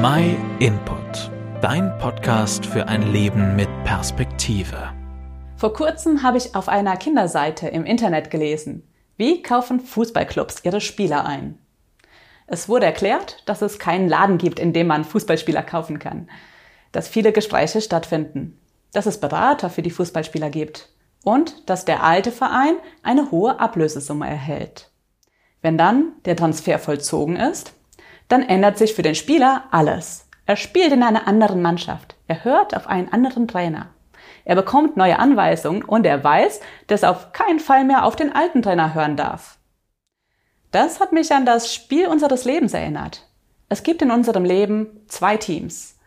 My Input, dein Podcast für ein Leben mit Perspektive. Vor kurzem habe ich auf einer Kinderseite im Internet gelesen, wie kaufen Fußballclubs ihre Spieler ein. Es wurde erklärt, dass es keinen Laden gibt, in dem man Fußballspieler kaufen kann, dass viele Gespräche stattfinden, dass es Berater für die Fußballspieler gibt und dass der alte Verein eine hohe Ablösesumme erhält. Wenn dann der Transfer vollzogen ist, dann ändert sich für den Spieler alles. Er spielt in einer anderen Mannschaft. Er hört auf einen anderen Trainer. Er bekommt neue Anweisungen und er weiß, dass er auf keinen Fall mehr auf den alten Trainer hören darf. Das hat mich an das Spiel unseres Lebens erinnert. Es gibt in unserem Leben zwei Teams.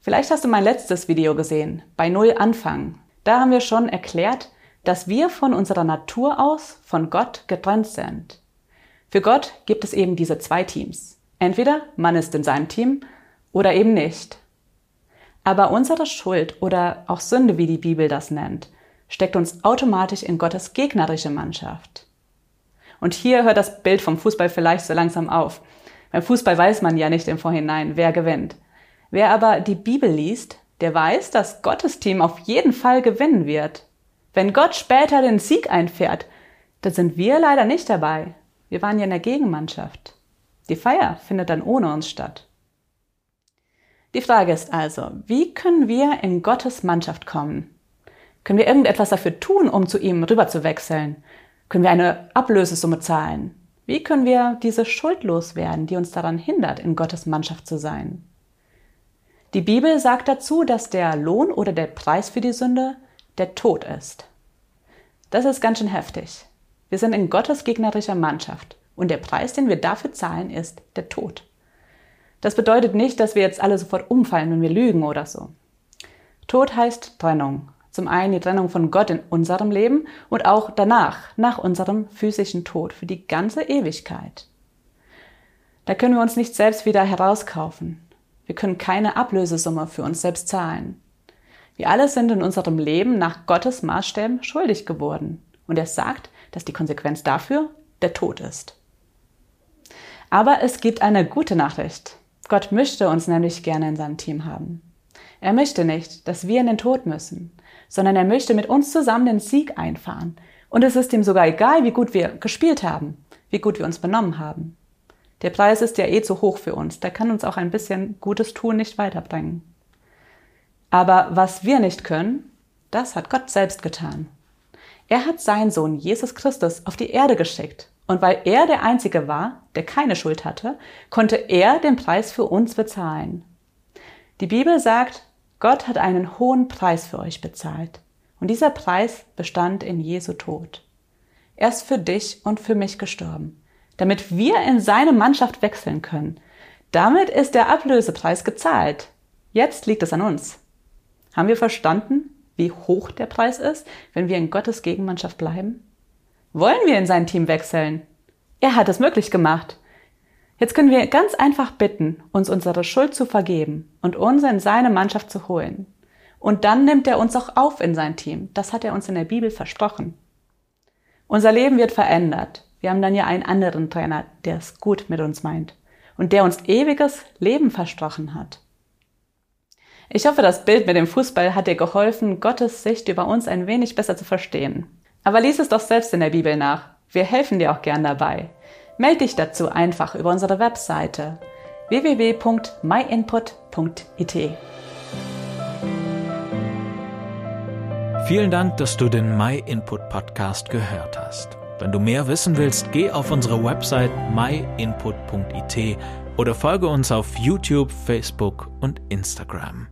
Vielleicht hast du mein letztes Video gesehen, bei Null anfangen. Da haben wir schon erklärt, dass wir von unserer Natur aus von Gott getrennt sind. Für Gott gibt es eben diese zwei Teams. Entweder man ist in seinem Team oder eben nicht. Aber unsere Schuld oder auch Sünde, wie die Bibel das nennt, steckt uns automatisch in Gottes gegnerische Mannschaft. Und hier hört das Bild vom Fußball vielleicht so langsam auf. Beim Fußball weiß man ja nicht im Vorhinein, wer gewinnt. Wer aber die Bibel liest, der weiß, dass Gottes Team auf jeden Fall gewinnen wird. Wenn Gott später den Sieg einfährt, dann sind wir leider nicht dabei. Wir waren ja in der Gegenmannschaft. Die Feier findet dann ohne uns statt. Die Frage ist also, wie können wir in Gottes Mannschaft kommen? Können wir irgendetwas dafür tun, um zu ihm rüberzuwechseln? Können wir eine Ablösesumme zahlen? Wie können wir diese Schuld loswerden, die uns daran hindert, in Gottes Mannschaft zu sein? Die Bibel sagt dazu, dass der Lohn oder der Preis für die Sünde der Tod ist. Das ist ganz schön heftig. Wir sind in Gottes gegnerischer Mannschaft. Und der Preis, den wir dafür zahlen, ist der Tod. Das bedeutet nicht, dass wir jetzt alle sofort umfallen, wenn wir lügen oder so. Tod heißt Trennung. Zum einen die Trennung von Gott in unserem Leben und auch danach, nach unserem physischen Tod, für die ganze Ewigkeit. Da können wir uns nicht selbst wieder herauskaufen. Wir können keine Ablösesumme für uns selbst zahlen. Wir alle sind in unserem Leben nach Gottes Maßstäben schuldig geworden. Und er sagt, dass die Konsequenz dafür der Tod ist. Aber es gibt eine gute Nachricht. Gott möchte uns nämlich gerne in seinem Team haben. Er möchte nicht, dass wir in den Tod müssen, sondern er möchte mit uns zusammen den Sieg einfahren. Und es ist ihm sogar egal, wie gut wir gespielt haben, wie gut wir uns benommen haben. Der Preis ist ja eh zu hoch für uns, der kann uns auch ein bisschen Gutes tun nicht weiterbringen. Aber was wir nicht können, das hat Gott selbst getan. Er hat seinen Sohn Jesus Christus auf die Erde geschickt, und weil er der Einzige war, der keine Schuld hatte, konnte er den Preis für uns bezahlen. Die Bibel sagt, Gott hat einen hohen Preis für euch bezahlt. Und dieser Preis bestand in Jesu Tod. Er ist für dich und für mich gestorben, damit wir in seine Mannschaft wechseln können. Damit ist der Ablösepreis gezahlt. Jetzt liegt es an uns. Haben wir verstanden, wie hoch der Preis ist, wenn wir in Gottes Gegenmannschaft bleiben? Wollen wir in sein Team wechseln? Er hat es möglich gemacht. Jetzt können wir ganz einfach bitten, uns unsere Schuld zu vergeben und uns in seine Mannschaft zu holen. Und dann nimmt er uns auch auf in sein Team. Das hat er uns in der Bibel versprochen. Unser Leben wird verändert. Wir haben dann ja einen anderen Trainer, der es gut mit uns meint und der uns ewiges Leben versprochen hat. Ich hoffe, das Bild mit dem Fußball hat dir geholfen, Gottes Sicht über uns ein wenig besser zu verstehen. Aber lies es doch selbst in der Bibel nach. Wir helfen dir auch gern dabei. Meld dich dazu einfach über unsere Webseite www.myinput.it. Vielen Dank, dass du den MyInput Podcast gehört hast. Wenn du mehr wissen willst, geh auf unsere Website myinput.it oder folge uns auf YouTube, Facebook und Instagram.